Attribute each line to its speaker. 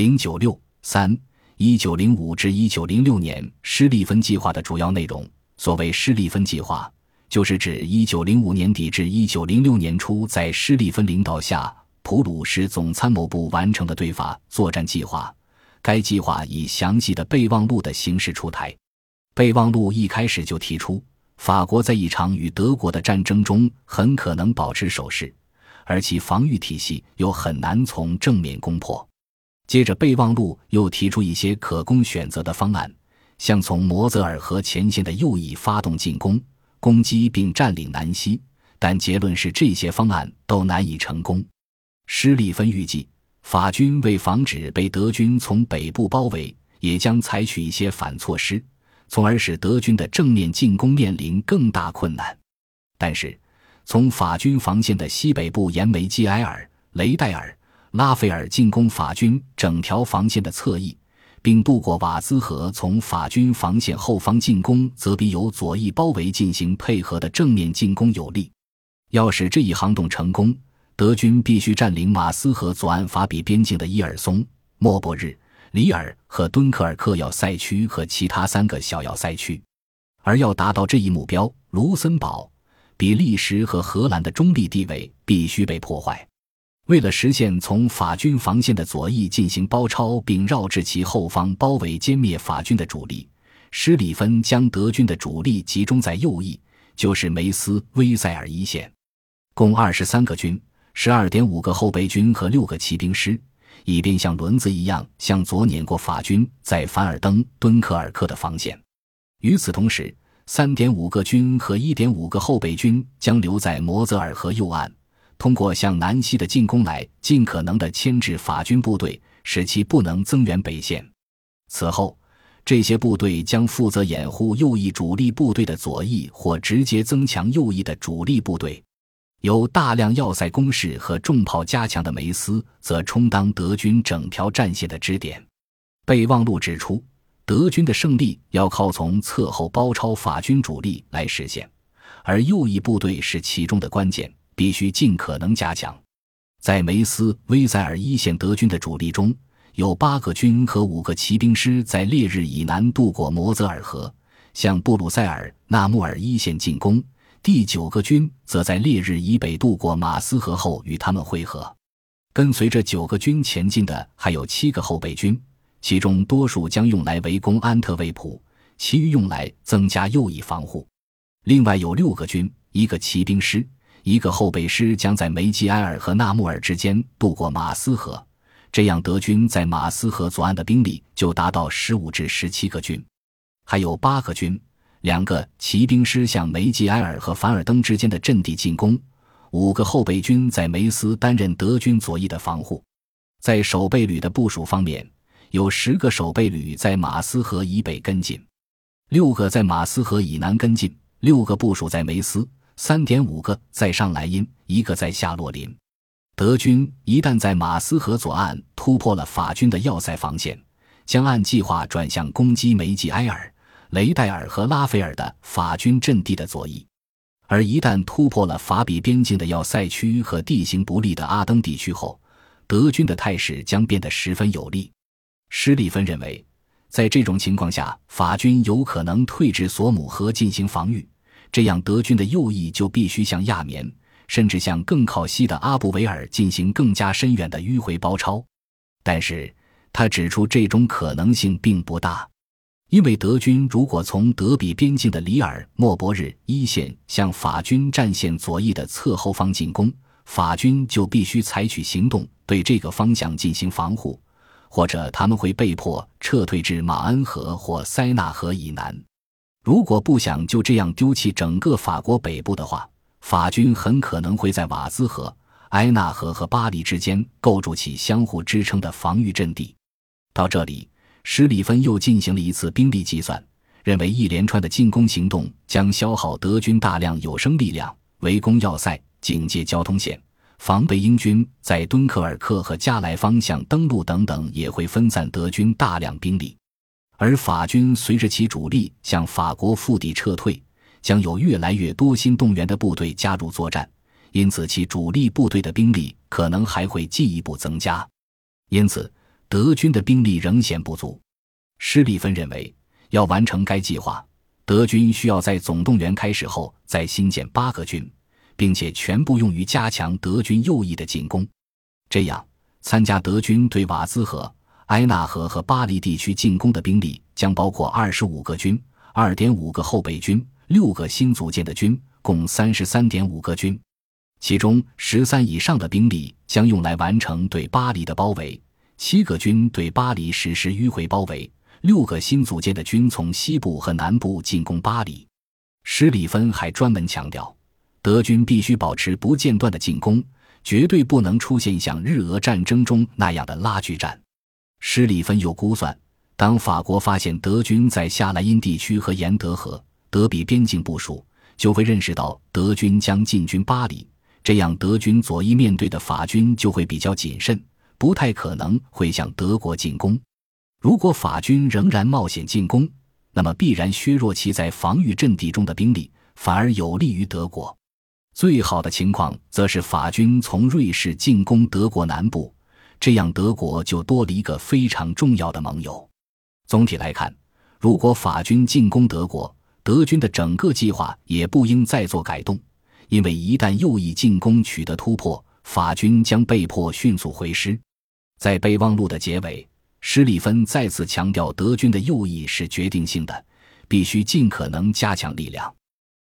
Speaker 1: 零九六三一九零五至一九零六年施利芬计划的主要内容。所谓施利芬计划，就是指一九零五年底至一九零六年初，在施利芬领导下，普鲁士总参谋部完成的对法作战计划。该计划以详细的备忘录的形式出台。备忘录一开始就提出，法国在一场与德国的战争中很可能保持守势，而其防御体系又很难从正面攻破。接着，备忘录又提出一些可供选择的方案，像从摩泽尔河前线的右翼发动进攻，攻击并占领南西。但结论是，这些方案都难以成功。施利芬预计，法军为防止被德军从北部包围，也将采取一些反措施，从而使德军的正面进攻面临更大困难。但是，从法军防线的西北部沿梅基埃尔、雷代尔。拉斐尔进攻法军整条防线的侧翼，并渡过瓦兹河，从法军防线后方进攻，则比由左翼包围进行配合的正面进攻有利。要使这一行动成功，德军必须占领马斯河左岸法比边境的伊尔松、莫伯日、里尔和敦刻尔克要塞区和其他三个小要塞区。而要达到这一目标，卢森堡、比利时和荷兰的中立地位必须被破坏。为了实现从法军防线的左翼进行包抄，并绕至其后方包围歼灭法军的主力，施里芬将德军的主力集中在右翼，就是梅斯威塞尔一线，共二十三个军、十二点五个后备军和六个骑兵师，以便像轮子一样向左碾过法军在凡尔登、敦刻尔克的防线。与此同时，三点五个军和一点五个后备军将留在摩泽尔河右岸。通过向南西的进攻来尽可能的牵制法军部队，使其不能增援北线。此后，这些部队将负责掩护右翼主力部队的左翼，或直接增强右翼的主力部队。由大量要塞工事和重炮加强的梅斯，则充当德军整条战线的支点。备忘录指出，德军的胜利要靠从侧后包抄法军主力来实现，而右翼部队是其中的关键。必须尽可能加强。在梅斯威塞尔一线德军的主力中，有八个军和五个骑兵师在烈日以南渡过摩泽尔河，向布鲁塞尔纳穆尔一线进攻；第九个军则在烈日以北渡过马斯河后与他们会合。跟随着九个军前进的还有七个后备军，其中多数将用来围攻安特卫普，其余用来增加右翼防护。另外有六个军，一个骑兵师。一个后备师将在梅基埃尔和纳穆尔之间渡过马斯河，这样德军在马斯河左岸的兵力就达到十五至十七个军，还有八个军，两个骑兵师向梅基埃尔和凡尔登之间的阵地进攻，五个后备军在梅斯担任德军左翼的防护。在守备旅的部署方面，有十个守备旅在马斯河以北跟进，六个在马斯河以南跟进，六个部署在梅斯。三点五个在上莱茵，一个在夏洛林。德军一旦在马斯河左岸突破了法军的要塞防线，将按计划转向攻击梅吉埃尔、雷代尔和拉斐尔的法军阵地的左翼；而一旦突破了法比边境的要塞区和地形不利的阿登地区后，德军的态势将变得十分有利。施利芬认为，在这种情况下，法军有可能退至索姆河进行防御。这样，德军的右翼就必须向亚眠，甚至向更靠西的阿布维尔进行更加深远的迂回包抄。但是，他指出这种可能性并不大，因为德军如果从德比边境的里尔莫伯日一线向法军战线左翼的侧后方进攻，法军就必须采取行动对这个方向进行防护，或者他们会被迫撤退至马恩河或塞纳河以南。如果不想就这样丢弃整个法国北部的话，法军很可能会在瓦兹河、埃纳河和巴黎之间构筑起相互支撑的防御阵地。到这里，施里芬又进行了一次兵力计算，认为一连串的进攻行动将消耗德军大量有生力量，围攻要塞、警戒交通线、防备英军在敦刻尔克和加莱方向登陆等等，也会分散德军大量兵力。而法军随着其主力向法国腹地撤退，将有越来越多新动员的部队加入作战，因此其主力部队的兵力可能还会进一步增加。因此，德军的兵力仍显不足。施利芬认为，要完成该计划，德军需要在总动员开始后再新建八个军，并且全部用于加强德军右翼的进攻。这样，参加德军对瓦兹河、埃纳河和巴黎地区进攻的兵力将包括二十五个军、二点五个后备军、六个新组建的军，共三十三点五个军。其中十三以上的兵力将用来完成对巴黎的包围，七个军对巴黎实施迂回包围，六个新组建的军从西部和南部进攻巴黎。施里芬还专门强调，德军必须保持不间断的进攻，绝对不能出现像日俄战争中那样的拉锯战。施里芬又估算，当法国发现德军在夏莱茵地区和沿德河、德比边境部署，就会认识到德军将进军巴黎。这样，德军左翼面对的法军就会比较谨慎，不太可能会向德国进攻。如果法军仍然冒险进攻，那么必然削弱其在防御阵地中的兵力，反而有利于德国。最好的情况则是法军从瑞士进攻德国南部，这样德国就多了一个非常重要的盟友。总体来看，如果法军进攻德国，德军的整个计划也不应再做改动。因为一旦右翼进攻取得突破，法军将被迫迅速回师。在备忘录的结尾，施里芬再次强调，德军的右翼是决定性的，必须尽可能加强力量。